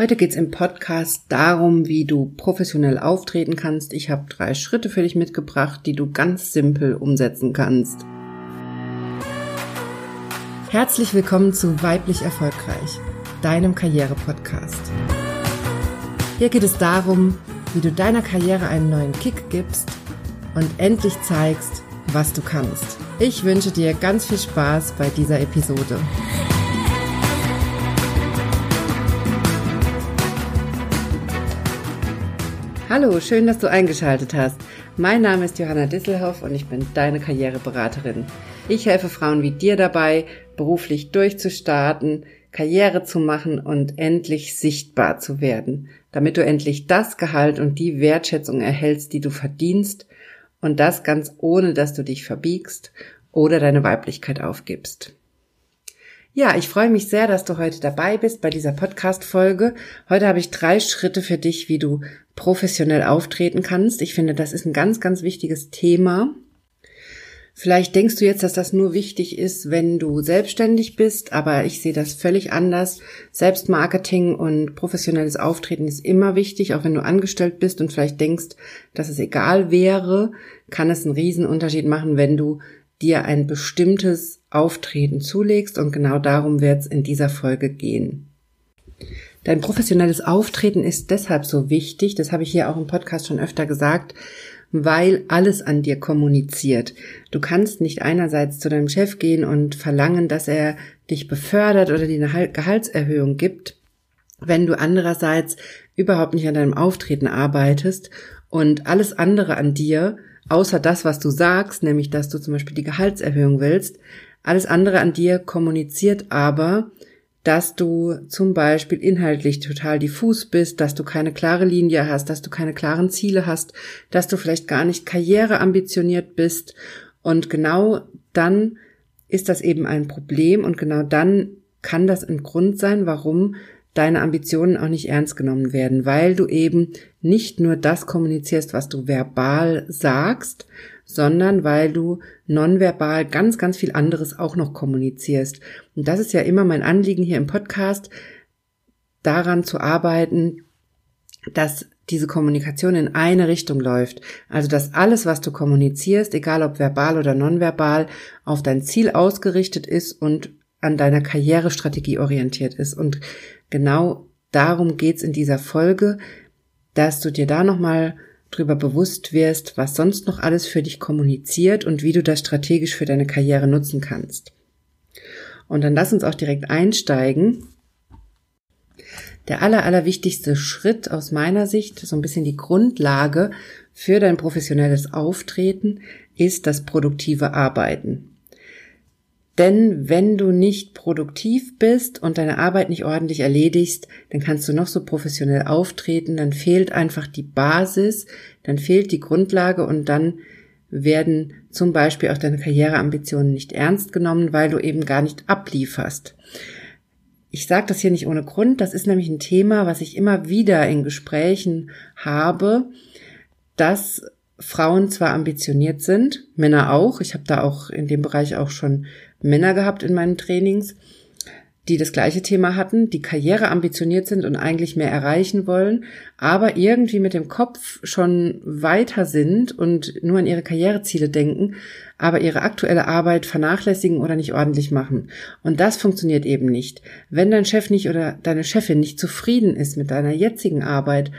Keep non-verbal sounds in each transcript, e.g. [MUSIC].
Heute geht's im Podcast darum, wie du professionell auftreten kannst. Ich habe drei Schritte für dich mitgebracht, die du ganz simpel umsetzen kannst. Herzlich willkommen zu Weiblich Erfolgreich, deinem Karriere-Podcast. Hier geht es darum, wie du deiner Karriere einen neuen Kick gibst und endlich zeigst, was du kannst. Ich wünsche dir ganz viel Spaß bei dieser Episode. Hallo, schön, dass du eingeschaltet hast. Mein Name ist Johanna Disselhoff und ich bin deine Karriereberaterin. Ich helfe Frauen wie dir dabei, beruflich durchzustarten, Karriere zu machen und endlich sichtbar zu werden, damit du endlich das Gehalt und die Wertschätzung erhältst, die du verdienst und das ganz ohne, dass du dich verbiegst oder deine Weiblichkeit aufgibst. Ja, ich freue mich sehr, dass du heute dabei bist bei dieser Podcast-Folge. Heute habe ich drei Schritte für dich, wie du professionell auftreten kannst. Ich finde, das ist ein ganz, ganz wichtiges Thema. Vielleicht denkst du jetzt, dass das nur wichtig ist, wenn du selbstständig bist, aber ich sehe das völlig anders. Selbstmarketing und professionelles Auftreten ist immer wichtig, auch wenn du angestellt bist und vielleicht denkst, dass es egal wäre, kann es einen Riesenunterschied machen, wenn du dir ein bestimmtes Auftreten zulegst und genau darum wird es in dieser Folge gehen. Dein professionelles Auftreten ist deshalb so wichtig, das habe ich hier auch im Podcast schon öfter gesagt, weil alles an dir kommuniziert. Du kannst nicht einerseits zu deinem Chef gehen und verlangen, dass er dich befördert oder dir eine Gehaltserhöhung gibt, wenn du andererseits überhaupt nicht an deinem Auftreten arbeitest und alles andere an dir außer das, was du sagst, nämlich dass du zum Beispiel die Gehaltserhöhung willst, alles andere an dir kommuniziert aber, dass du zum Beispiel inhaltlich total diffus bist, dass du keine klare Linie hast, dass du keine klaren Ziele hast, dass du vielleicht gar nicht karriereambitioniert bist. Und genau dann ist das eben ein Problem und genau dann kann das ein Grund sein, warum deine Ambitionen auch nicht ernst genommen werden, weil du eben nicht nur das kommunizierst, was du verbal sagst, sondern weil du nonverbal ganz, ganz viel anderes auch noch kommunizierst. Und das ist ja immer mein Anliegen hier im Podcast, daran zu arbeiten, dass diese Kommunikation in eine Richtung läuft. Also dass alles, was du kommunizierst, egal ob verbal oder nonverbal, auf dein Ziel ausgerichtet ist und an deiner Karrierestrategie orientiert ist. Und genau darum geht's in dieser Folge, dass du dir da nochmal drüber bewusst wirst, was sonst noch alles für dich kommuniziert und wie du das strategisch für deine Karriere nutzen kannst. Und dann lass uns auch direkt einsteigen. Der aller, aller wichtigste Schritt aus meiner Sicht, so ein bisschen die Grundlage für dein professionelles Auftreten, ist das produktive Arbeiten. Denn wenn du nicht produktiv bist und deine Arbeit nicht ordentlich erledigst, dann kannst du noch so professionell auftreten, dann fehlt einfach die Basis, dann fehlt die Grundlage und dann werden zum Beispiel auch deine Karriereambitionen nicht ernst genommen, weil du eben gar nicht ablieferst. Ich sage das hier nicht ohne Grund, das ist nämlich ein Thema, was ich immer wieder in Gesprächen habe, dass Frauen zwar ambitioniert sind, Männer auch, ich habe da auch in dem Bereich auch schon Männer gehabt in meinen Trainings, die das gleiche Thema hatten, die Karriere ambitioniert sind und eigentlich mehr erreichen wollen, aber irgendwie mit dem Kopf schon weiter sind und nur an ihre Karriereziele denken, aber ihre aktuelle Arbeit vernachlässigen oder nicht ordentlich machen. Und das funktioniert eben nicht. Wenn dein Chef nicht oder deine Chefin nicht zufrieden ist mit deiner jetzigen Arbeit,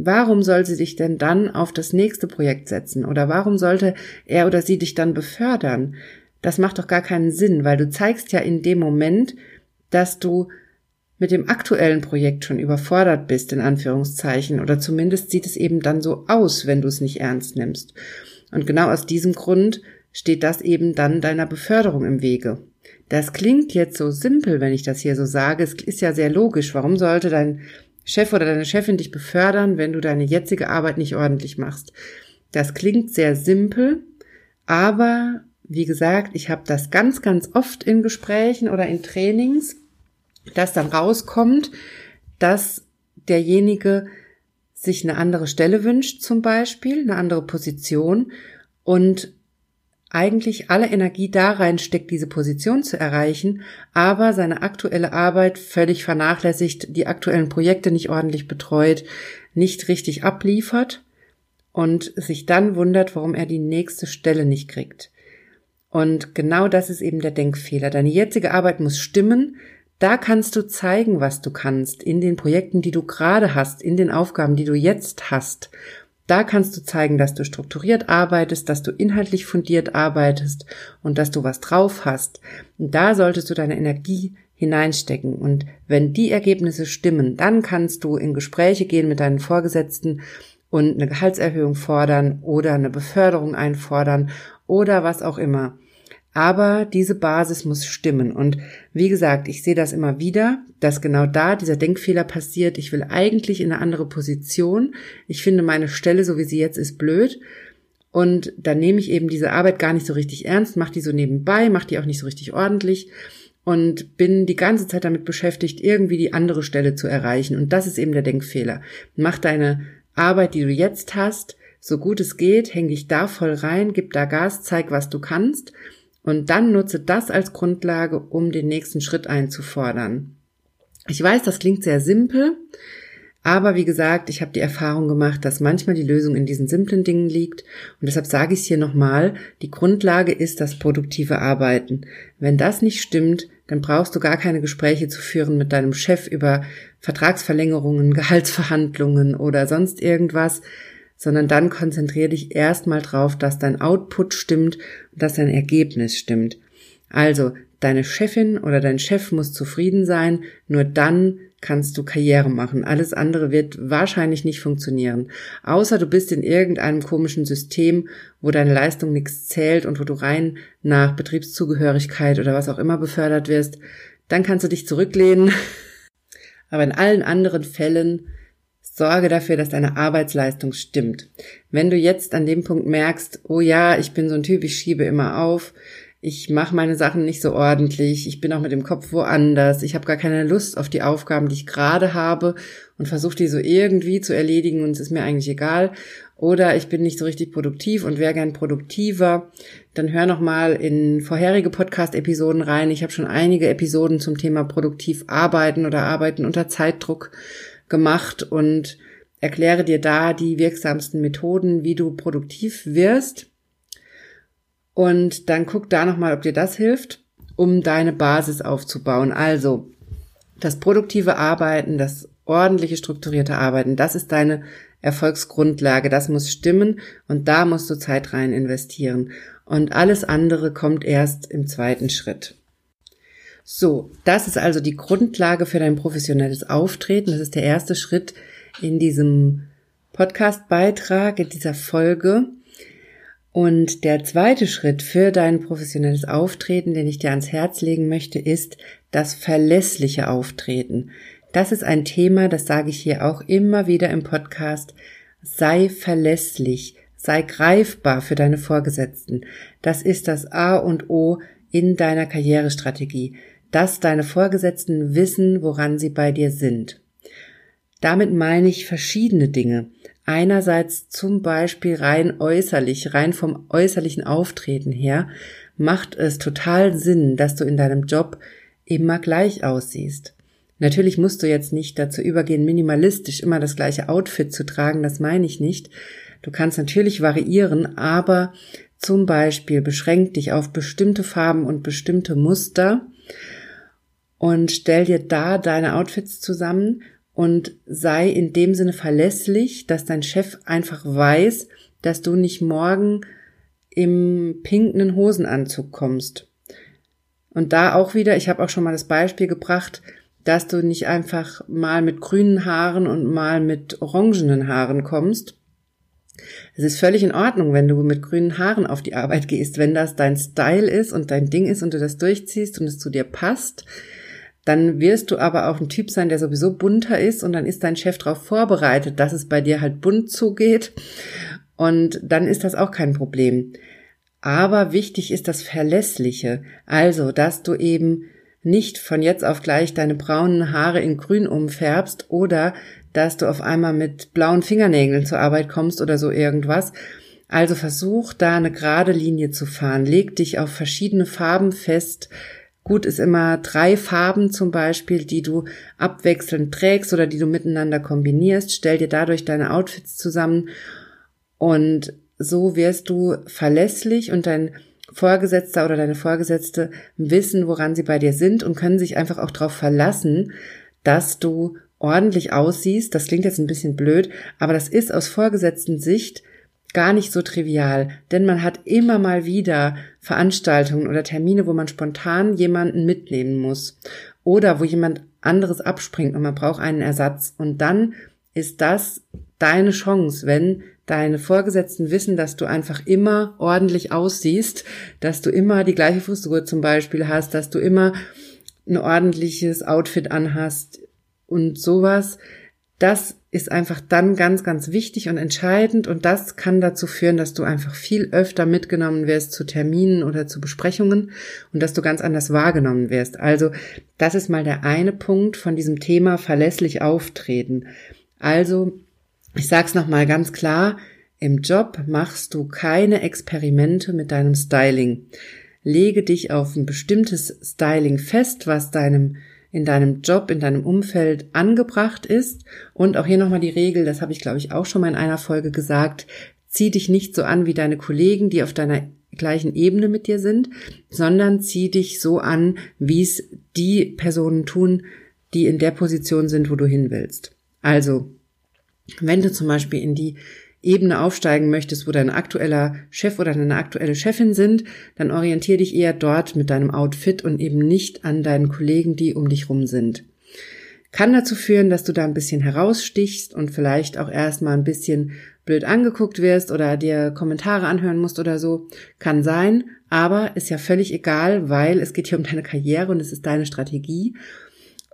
Warum soll sie dich denn dann auf das nächste Projekt setzen? Oder warum sollte er oder sie dich dann befördern? Das macht doch gar keinen Sinn, weil du zeigst ja in dem Moment, dass du mit dem aktuellen Projekt schon überfordert bist, in Anführungszeichen, oder zumindest sieht es eben dann so aus, wenn du es nicht ernst nimmst. Und genau aus diesem Grund steht das eben dann deiner Beförderung im Wege. Das klingt jetzt so simpel, wenn ich das hier so sage. Es ist ja sehr logisch. Warum sollte dein Chef oder deine Chefin dich befördern, wenn du deine jetzige Arbeit nicht ordentlich machst? Das klingt sehr simpel, aber wie gesagt, ich habe das ganz, ganz oft in Gesprächen oder in Trainings, dass dann rauskommt, dass derjenige sich eine andere Stelle wünscht, zum Beispiel, eine andere Position und eigentlich alle Energie da reinsteckt, diese Position zu erreichen, aber seine aktuelle Arbeit völlig vernachlässigt, die aktuellen Projekte nicht ordentlich betreut, nicht richtig abliefert und sich dann wundert, warum er die nächste Stelle nicht kriegt. Und genau das ist eben der Denkfehler. Deine jetzige Arbeit muss stimmen. Da kannst du zeigen, was du kannst in den Projekten, die du gerade hast, in den Aufgaben, die du jetzt hast. Da kannst du zeigen, dass du strukturiert arbeitest, dass du inhaltlich fundiert arbeitest und dass du was drauf hast. Und da solltest du deine Energie hineinstecken. Und wenn die Ergebnisse stimmen, dann kannst du in Gespräche gehen mit deinen Vorgesetzten und eine Gehaltserhöhung fordern oder eine Beförderung einfordern oder was auch immer. Aber diese Basis muss stimmen. Und wie gesagt, ich sehe das immer wieder, dass genau da dieser Denkfehler passiert. Ich will eigentlich in eine andere Position. Ich finde meine Stelle, so wie sie jetzt ist, blöd. Und dann nehme ich eben diese Arbeit gar nicht so richtig ernst, mache die so nebenbei, mache die auch nicht so richtig ordentlich und bin die ganze Zeit damit beschäftigt, irgendwie die andere Stelle zu erreichen. Und das ist eben der Denkfehler. Mach deine Arbeit, die du jetzt hast, so gut es geht, häng dich da voll rein, gib da Gas, zeig, was du kannst und dann nutze das als Grundlage, um den nächsten Schritt einzufordern. Ich weiß, das klingt sehr simpel, aber wie gesagt, ich habe die Erfahrung gemacht, dass manchmal die Lösung in diesen simplen Dingen liegt. Und deshalb sage ich es hier nochmal, die Grundlage ist das produktive Arbeiten. Wenn das nicht stimmt, dann brauchst du gar keine Gespräche zu führen mit deinem Chef über Vertragsverlängerungen, [LAUGHS] Gehaltsverhandlungen oder sonst irgendwas, sondern dann konzentriere dich erstmal drauf, dass dein Output stimmt und dass dein Ergebnis stimmt. Also, deine Chefin oder dein Chef muss zufrieden sein, nur dann kannst du Karriere machen. Alles andere wird wahrscheinlich nicht funktionieren. Außer du bist in irgendeinem komischen System, wo deine Leistung nichts zählt und wo du rein nach Betriebszugehörigkeit oder was auch immer befördert wirst, dann kannst du dich zurücklehnen. [LAUGHS] Aber in allen anderen Fällen Sorge dafür, dass deine Arbeitsleistung stimmt. Wenn du jetzt an dem Punkt merkst, oh ja, ich bin so ein Typ, ich schiebe immer auf, ich mache meine Sachen nicht so ordentlich, ich bin auch mit dem Kopf woanders, ich habe gar keine Lust auf die Aufgaben, die ich gerade habe und versuche die so irgendwie zu erledigen und es ist mir eigentlich egal. Oder ich bin nicht so richtig produktiv und wäre gern produktiver, dann hör noch mal in vorherige Podcast-Episoden rein. Ich habe schon einige Episoden zum Thema produktiv arbeiten oder arbeiten unter Zeitdruck gemacht und erkläre dir da die wirksamsten Methoden, wie du produktiv wirst. Und dann guck da nochmal, ob dir das hilft, um deine Basis aufzubauen. Also, das produktive Arbeiten, das ordentliche strukturierte Arbeiten, das ist deine Erfolgsgrundlage, das muss stimmen und da musst du Zeit rein investieren. Und alles andere kommt erst im zweiten Schritt. So, das ist also die Grundlage für dein professionelles Auftreten. Das ist der erste Schritt in diesem Podcast-Beitrag, in dieser Folge. Und der zweite Schritt für dein professionelles Auftreten, den ich dir ans Herz legen möchte, ist das verlässliche Auftreten. Das ist ein Thema, das sage ich hier auch immer wieder im Podcast. Sei verlässlich, sei greifbar für deine Vorgesetzten. Das ist das A und O in deiner Karrierestrategie dass deine Vorgesetzten wissen, woran sie bei dir sind. Damit meine ich verschiedene Dinge. Einerseits zum Beispiel rein äußerlich, rein vom äußerlichen Auftreten her, macht es total Sinn, dass du in deinem Job immer gleich aussiehst. Natürlich musst du jetzt nicht dazu übergehen, minimalistisch immer das gleiche Outfit zu tragen, das meine ich nicht. Du kannst natürlich variieren, aber zum Beispiel beschränk dich auf bestimmte Farben und bestimmte Muster und stell dir da deine Outfits zusammen und sei in dem Sinne verlässlich, dass dein Chef einfach weiß, dass du nicht morgen im pinken Hosenanzug kommst. Und da auch wieder, ich habe auch schon mal das Beispiel gebracht, dass du nicht einfach mal mit grünen Haaren und mal mit orangenen Haaren kommst. Es ist völlig in Ordnung, wenn du mit grünen Haaren auf die Arbeit gehst, wenn das dein Style ist und dein Ding ist und du das durchziehst und es zu dir passt dann wirst du aber auch ein Typ sein, der sowieso bunter ist und dann ist dein Chef darauf vorbereitet, dass es bei dir halt bunt zugeht und dann ist das auch kein Problem. Aber wichtig ist das Verlässliche, also dass du eben nicht von jetzt auf gleich deine braunen Haare in grün umfärbst oder dass du auf einmal mit blauen Fingernägeln zur Arbeit kommst oder so irgendwas, Also versuch da eine gerade Linie zu fahren. Leg dich auf verschiedene Farben fest. Gut ist immer drei Farben zum Beispiel, die du abwechselnd trägst oder die du miteinander kombinierst. Stell dir dadurch deine Outfits zusammen und so wirst du verlässlich und dein Vorgesetzter oder deine Vorgesetzte wissen, woran sie bei dir sind und können sich einfach auch darauf verlassen, dass du ordentlich aussiehst. Das klingt jetzt ein bisschen blöd, aber das ist aus vorgesetzten Sicht gar nicht so trivial, denn man hat immer mal wieder Veranstaltungen oder Termine, wo man spontan jemanden mitnehmen muss oder wo jemand anderes abspringt und man braucht einen Ersatz und dann ist das deine Chance, wenn deine Vorgesetzten wissen, dass du einfach immer ordentlich aussiehst, dass du immer die gleiche Frisur zum Beispiel hast, dass du immer ein ordentliches Outfit anhast und sowas. Das ist einfach dann ganz, ganz wichtig und entscheidend und das kann dazu führen, dass du einfach viel öfter mitgenommen wirst zu Terminen oder zu Besprechungen und dass du ganz anders wahrgenommen wirst. Also das ist mal der eine Punkt von diesem Thema verlässlich auftreten. Also ich sag's noch mal ganz klar, im Job machst du keine Experimente mit deinem Styling. Lege dich auf ein bestimmtes Styling fest, was deinem in deinem Job, in deinem Umfeld angebracht ist. Und auch hier nochmal die Regel, das habe ich glaube ich auch schon mal in einer Folge gesagt, zieh dich nicht so an wie deine Kollegen, die auf deiner gleichen Ebene mit dir sind, sondern zieh dich so an, wie es die Personen tun, die in der Position sind, wo du hin willst. Also, wenn du zum Beispiel in die Ebene aufsteigen möchtest, wo dein aktueller Chef oder deine aktuelle Chefin sind, dann orientier dich eher dort mit deinem Outfit und eben nicht an deinen Kollegen, die um dich rum sind. Kann dazu führen, dass du da ein bisschen herausstichst und vielleicht auch erstmal ein bisschen blöd angeguckt wirst oder dir Kommentare anhören musst oder so. Kann sein, aber ist ja völlig egal, weil es geht hier um deine Karriere und es ist deine Strategie.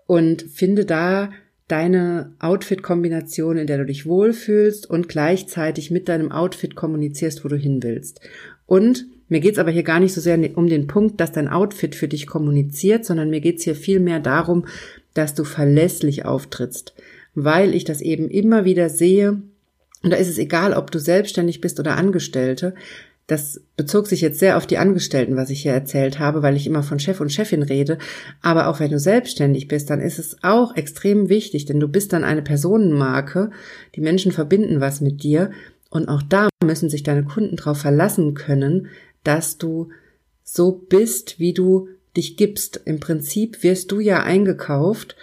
Und finde da deine Outfit-Kombination, in der du dich wohlfühlst und gleichzeitig mit deinem Outfit kommunizierst, wo du hin willst. Und mir geht's aber hier gar nicht so sehr um den Punkt, dass dein Outfit für dich kommuniziert, sondern mir geht's hier viel mehr darum, dass du verlässlich auftrittst, weil ich das eben immer wieder sehe, und da ist es egal, ob du selbstständig bist oder Angestellte, das bezog sich jetzt sehr auf die Angestellten, was ich hier erzählt habe, weil ich immer von Chef und Chefin rede. Aber auch wenn du selbstständig bist, dann ist es auch extrem wichtig, denn du bist dann eine Personenmarke. Die Menschen verbinden was mit dir. Und auch da müssen sich deine Kunden darauf verlassen können, dass du so bist, wie du dich gibst. Im Prinzip wirst du ja eingekauft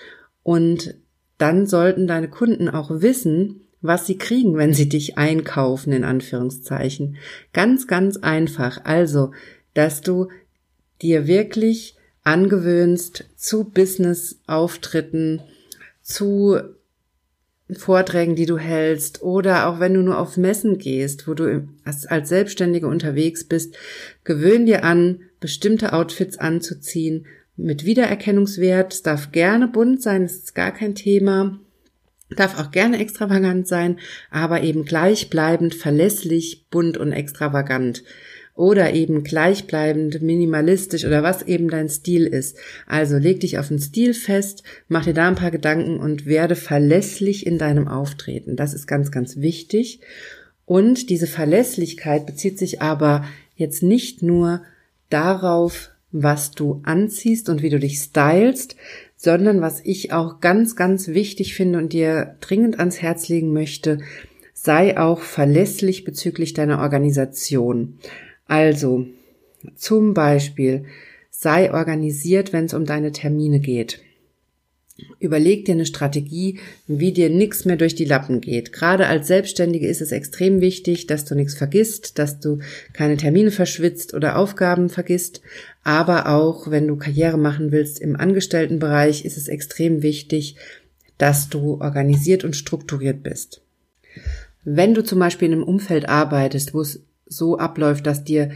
und dann sollten deine Kunden auch wissen, was sie kriegen, wenn sie dich einkaufen, in Anführungszeichen. Ganz, ganz einfach. Also, dass du dir wirklich angewöhnst zu Business-Auftritten, zu Vorträgen, die du hältst oder auch wenn du nur auf Messen gehst, wo du als, Selbstständige unterwegs bist, gewöhn dir an, bestimmte Outfits anzuziehen mit Wiedererkennungswert. Es darf gerne bunt sein, es ist gar kein Thema. Darf auch gerne extravagant sein, aber eben gleichbleibend, verlässlich, bunt und extravagant. Oder eben gleichbleibend, minimalistisch oder was eben dein Stil ist. Also leg dich auf den Stil fest, mach dir da ein paar Gedanken und werde verlässlich in deinem Auftreten. Das ist ganz, ganz wichtig. Und diese Verlässlichkeit bezieht sich aber jetzt nicht nur darauf, was du anziehst und wie du dich stylst, sondern was ich auch ganz, ganz wichtig finde und dir dringend ans Herz legen möchte, sei auch verlässlich bezüglich deiner Organisation. Also, zum Beispiel, sei organisiert, wenn es um deine Termine geht. Überleg dir eine Strategie, wie dir nichts mehr durch die Lappen geht. Gerade als Selbstständige ist es extrem wichtig, dass du nichts vergisst, dass du keine Termine verschwitzt oder Aufgaben vergisst. Aber auch wenn du Karriere machen willst im Angestelltenbereich, ist es extrem wichtig, dass du organisiert und strukturiert bist. Wenn du zum Beispiel in einem Umfeld arbeitest, wo es so abläuft, dass dir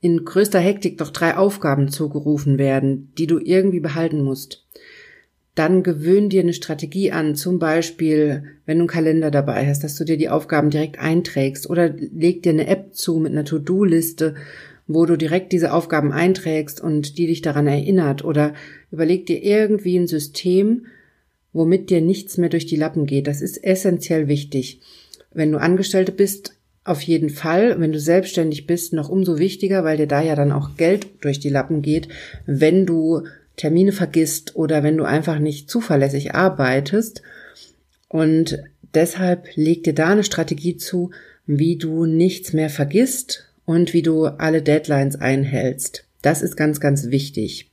in größter Hektik doch drei Aufgaben zugerufen werden, die du irgendwie behalten musst, dann gewöhn dir eine Strategie an, zum Beispiel, wenn du einen Kalender dabei hast, dass du dir die Aufgaben direkt einträgst oder leg dir eine App zu mit einer To-Do-Liste, wo du direkt diese Aufgaben einträgst und die dich daran erinnert oder überleg dir irgendwie ein System, womit dir nichts mehr durch die Lappen geht. Das ist essentiell wichtig. Wenn du Angestellte bist, auf jeden Fall, wenn du selbstständig bist, noch umso wichtiger, weil dir da ja dann auch Geld durch die Lappen geht, wenn du Termine vergisst oder wenn du einfach nicht zuverlässig arbeitest. Und deshalb leg dir da eine Strategie zu, wie du nichts mehr vergisst und wie du alle Deadlines einhältst. Das ist ganz, ganz wichtig.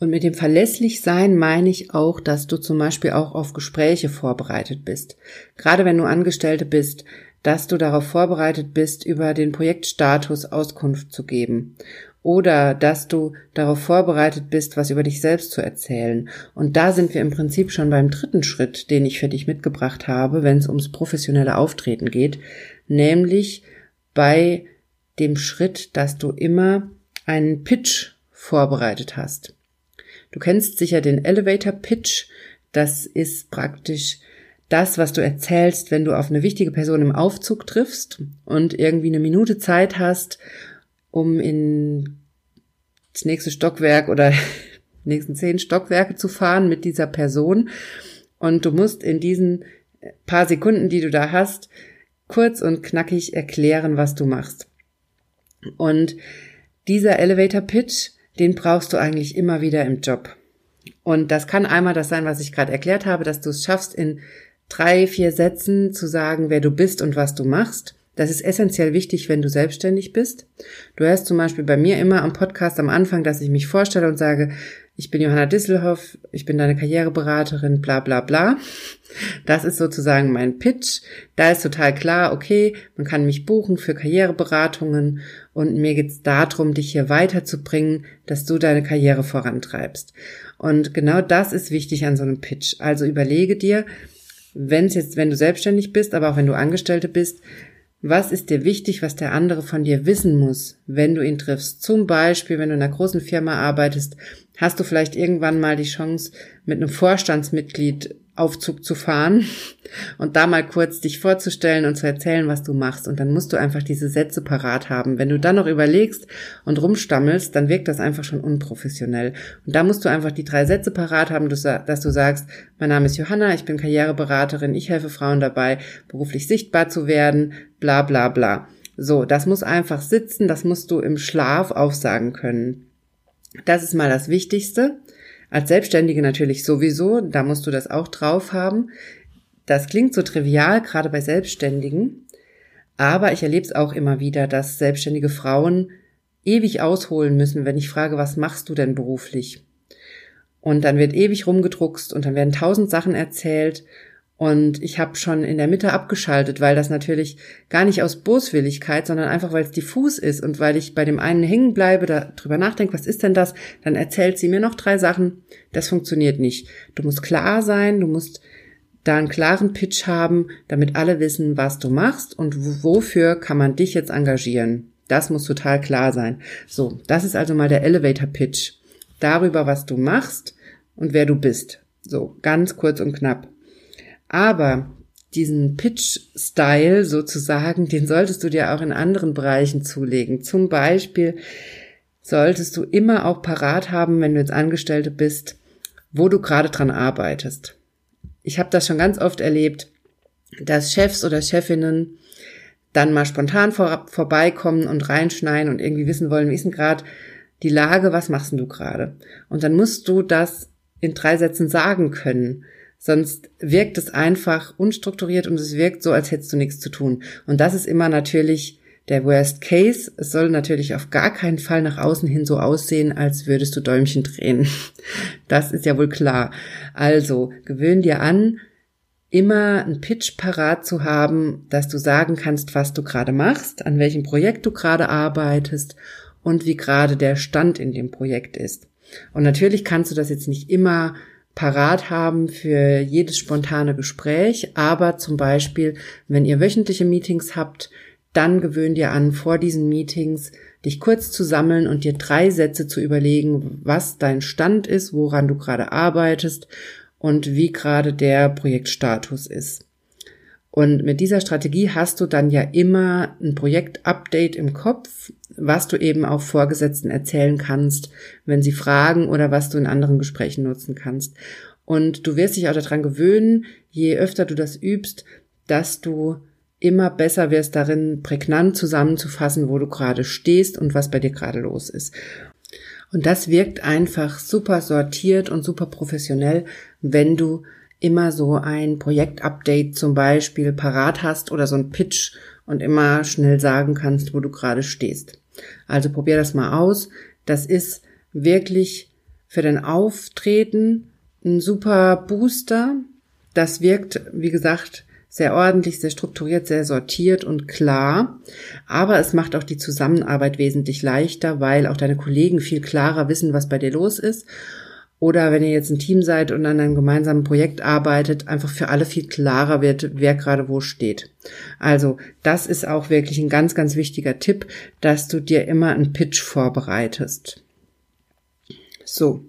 Und mit dem verlässlich sein meine ich auch, dass du zum Beispiel auch auf Gespräche vorbereitet bist. Gerade wenn du Angestellte bist, dass du darauf vorbereitet bist, über den Projektstatus Auskunft zu geben. Oder dass du darauf vorbereitet bist, was über dich selbst zu erzählen. Und da sind wir im Prinzip schon beim dritten Schritt, den ich für dich mitgebracht habe, wenn es ums professionelle Auftreten geht, nämlich bei dem Schritt, dass du immer einen Pitch vorbereitet hast. Du kennst sicher den Elevator Pitch. Das ist praktisch das, was du erzählst, wenn du auf eine wichtige Person im Aufzug triffst und irgendwie eine Minute Zeit hast, um in das nächste Stockwerk oder [LAUGHS] nächsten zehn Stockwerke zu fahren mit dieser Person. Und du musst in diesen paar Sekunden, die du da hast, kurz und knackig erklären, was du machst. Und dieser Elevator Pitch, den brauchst du eigentlich immer wieder im Job. Und das kann einmal das sein, was ich gerade erklärt habe, dass du es schaffst, in drei, vier Sätzen zu sagen, wer du bist und was du machst. Das ist essentiell wichtig, wenn du selbstständig bist. Du hörst zum Beispiel bei mir immer am Podcast am Anfang, dass ich mich vorstelle und sage, ich bin Johanna Disselhoff, ich bin deine Karriereberaterin, bla bla bla. Das ist sozusagen mein Pitch. Da ist total klar, okay, man kann mich buchen für Karriereberatungen und mir geht's darum, dich hier weiterzubringen, dass du deine Karriere vorantreibst. Und genau das ist wichtig an so einem Pitch. Also überlege dir, wenn es jetzt, wenn du selbstständig bist, aber auch wenn du Angestellte bist, was ist dir wichtig, was der andere von dir wissen muss, wenn du ihn triffst? Zum Beispiel, wenn du in einer großen Firma arbeitest, hast du vielleicht irgendwann mal die Chance, mit einem Vorstandsmitglied Aufzug zu fahren und da mal kurz dich vorzustellen und zu erzählen, was du machst. Und dann musst du einfach diese Sätze parat haben. Wenn du dann noch überlegst und rumstammelst, dann wirkt das einfach schon unprofessionell. Und da musst du einfach die drei Sätze parat haben, dass du sagst, mein Name ist Johanna, ich bin Karriereberaterin, ich helfe Frauen dabei, beruflich sichtbar zu werden, bla bla bla. So, das muss einfach sitzen, das musst du im Schlaf aufsagen können. Das ist mal das Wichtigste. Als Selbstständige natürlich sowieso, da musst du das auch drauf haben. Das klingt so trivial, gerade bei Selbstständigen, aber ich erlebe es auch immer wieder, dass selbstständige Frauen ewig ausholen müssen, wenn ich frage, was machst du denn beruflich? Und dann wird ewig rumgedruckst und dann werden tausend Sachen erzählt und ich habe schon in der Mitte abgeschaltet, weil das natürlich gar nicht aus Boswilligkeit, sondern einfach, weil es diffus ist und weil ich bei dem einen hängen bleibe, da drüber nachdenke, was ist denn das? Dann erzählt sie mir noch drei Sachen. Das funktioniert nicht. Du musst klar sein, du musst da einen klaren Pitch haben, damit alle wissen, was du machst und wofür kann man dich jetzt engagieren. Das muss total klar sein. So, das ist also mal der Elevator Pitch. Darüber, was du machst und wer du bist. So, ganz kurz und knapp. Aber diesen Pitch-Style sozusagen, den solltest du dir auch in anderen Bereichen zulegen. Zum Beispiel solltest du immer auch parat haben, wenn du jetzt Angestellte bist, wo du gerade dran arbeitest. Ich habe das schon ganz oft erlebt, dass Chefs oder Chefinnen dann mal spontan vor, vorbeikommen und reinschneiden und irgendwie wissen wollen, wie ist denn gerade die Lage, was machst denn du gerade? Und dann musst du das in drei Sätzen sagen können. Sonst wirkt es einfach unstrukturiert und es wirkt so, als hättest du nichts zu tun. Und das ist immer natürlich der Worst Case. Es soll natürlich auf gar keinen Fall nach außen hin so aussehen, als würdest du Däumchen drehen. [LAUGHS] Das ist ja wohl klar. Also gewöhn dir an, immer einen Pitch parat zu haben, dass du sagen kannst, was du gerade machst, an welchem Projekt du gerade arbeitest und wie gerade der Stand in dem Projekt ist. Und natürlich kannst du das jetzt nicht immer parat haben für jedes spontane Gespräch. Aber zum Beispiel, wenn ihr wöchentliche Meetings habt, dann gewöhnt ihr an, vor diesen Meetings dich kurz zu sammeln und dir drei Sätze zu überlegen, was dein Stand ist, woran du gerade arbeitest und wie gerade der Projektstatus ist. Und mit dieser Strategie hast du dann ja immer ein Projektupdate im Kopf, was du eben auch Vorgesetzten erzählen kannst, wenn sie fragen oder was du in anderen Gesprächen nutzen kannst. Und du wirst dich auch daran gewöhnen, je öfter du das übst, dass du immer besser wirst darin, prägnant zusammenzufassen, wo du gerade stehst und was bei dir gerade los ist. Und das wirkt einfach super sortiert und super professionell, wenn du immer so ein Projektupdate zum Beispiel parat hast oder so ein Pitch und immer schnell sagen kannst, wo du gerade stehst. Also probier das mal aus. Das ist wirklich für dein Auftreten ein super Booster. Das wirkt, wie gesagt, sehr ordentlich, sehr strukturiert, sehr sortiert und klar. Aber es macht auch die Zusammenarbeit wesentlich leichter, weil auch deine Kollegen viel klarer wissen, was bei dir los ist. Oder wenn ihr jetzt ein Team seid und an einem gemeinsamen Projekt arbeitet, einfach für alle viel klarer wird, wer gerade wo steht. Also das ist auch wirklich ein ganz, ganz wichtiger Tipp, dass du dir immer einen Pitch vorbereitest. So,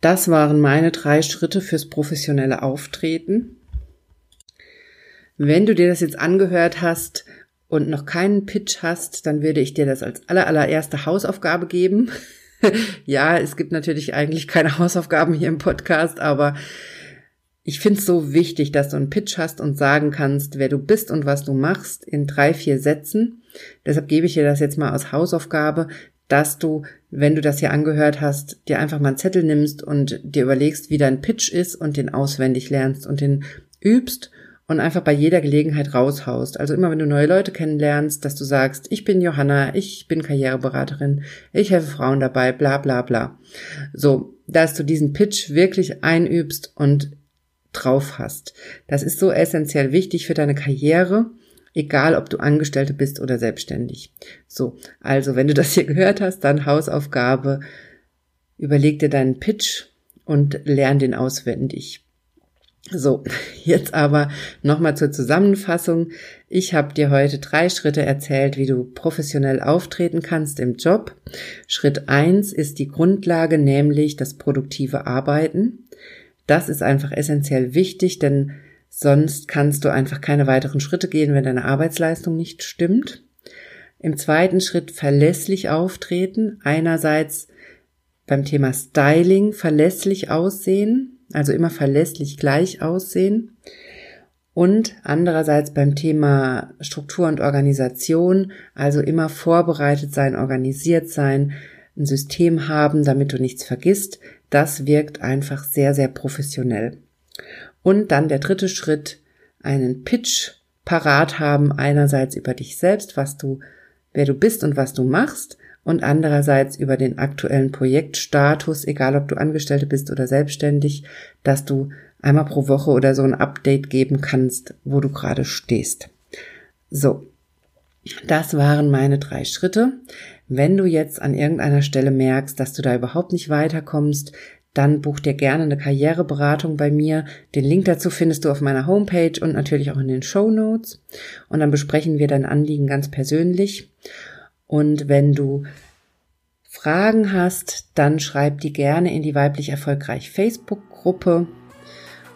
das waren meine drei Schritte fürs professionelle Auftreten. Wenn du dir das jetzt angehört hast und noch keinen Pitch hast, dann würde ich dir das als allerallererste Hausaufgabe geben. [LAUGHS] ja, es gibt natürlich eigentlich keine Hausaufgaben hier im Podcast, aber ich finde es so wichtig, dass du einen Pitch hast und sagen kannst, wer du bist und was du machst in drei, vier Sätzen. Deshalb gebe ich dir das jetzt mal als Hausaufgabe, dass du, wenn du das hier angehört hast, dir einfach mal einen Zettel nimmst und dir überlegst, wie dein Pitch ist und den auswendig lernst und den übst und einfach bei jeder Gelegenheit raushaust. Also immer wenn du neue Leute kennenlernst, dass du sagst, ich bin Johanna, ich bin Karriereberaterin, ich helfe Frauen dabei, bla bla bla. So, dass du diesen Pitch wirklich einübst und drauf hast. Das ist so essentiell wichtig für deine Karriere, egal ob du Angestellte bist oder selbstständig. So, also wenn du das hier gehört hast, dann Hausaufgabe, überleg dir deinen Pitch und lern den auswendig. So, jetzt aber nochmal zur Zusammenfassung. Ich habe dir heute drei Schritte erzählt, wie du professionell auftreten kannst im Job. Schritt eins ist die Grundlage, nämlich das produktive Arbeiten. Das ist einfach essentiell wichtig, denn sonst kannst du einfach keine weiteren Schritte gehen, wenn deine Arbeitsleistung nicht stimmt. Im zweiten Schritt verlässlich auftreten. Einerseits beim Thema Styling verlässlich aussehen, also immer verlässlich gleich aussehen. Und andererseits beim Thema Struktur und Organisation, also immer vorbereitet sein, organisiert sein, ein System haben, damit du nichts vergisst. Das wirkt einfach sehr, sehr professionell. Und dann der dritte Schritt, einen Pitch parat haben, einerseits über dich selbst, was du, wer du bist und was du machst, und andererseits über den aktuellen Projektstatus, egal ob du Angestellte bist oder selbstständig, dass du einmal pro Woche oder so ein Update geben kannst, wo du gerade stehst. So, das waren meine drei Schritte. Wenn du jetzt an irgendeiner Stelle merkst, dass du da überhaupt nicht weiterkommst, dann buch dir gerne eine Karriereberatung bei mir. Den Link dazu findest du auf meiner Homepage und natürlich auch in den Show Notes. Und dann besprechen wir dein Anliegen ganz persönlich. Und wenn du Fragen hast, dann schreib die gerne in die weiblich erfolgreich Facebook-Gruppe.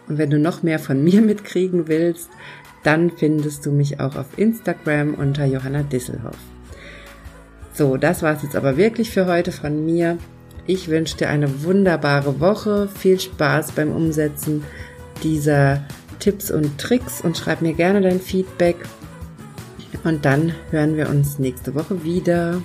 Und wenn du noch mehr von mir [LAUGHS] mitkriegen willst, dann findest du mich auch auf Instagram unter Johanna Disselhoff. So, das war's jetzt aber wirklich für heute von mir. Ich wünsche dir eine wunderbare Woche, viel Spaß beim Umsetzen dieser Tipps und Tricks und schreib mir gerne dein Feedback und dann hören wir uns nächste Woche wieder.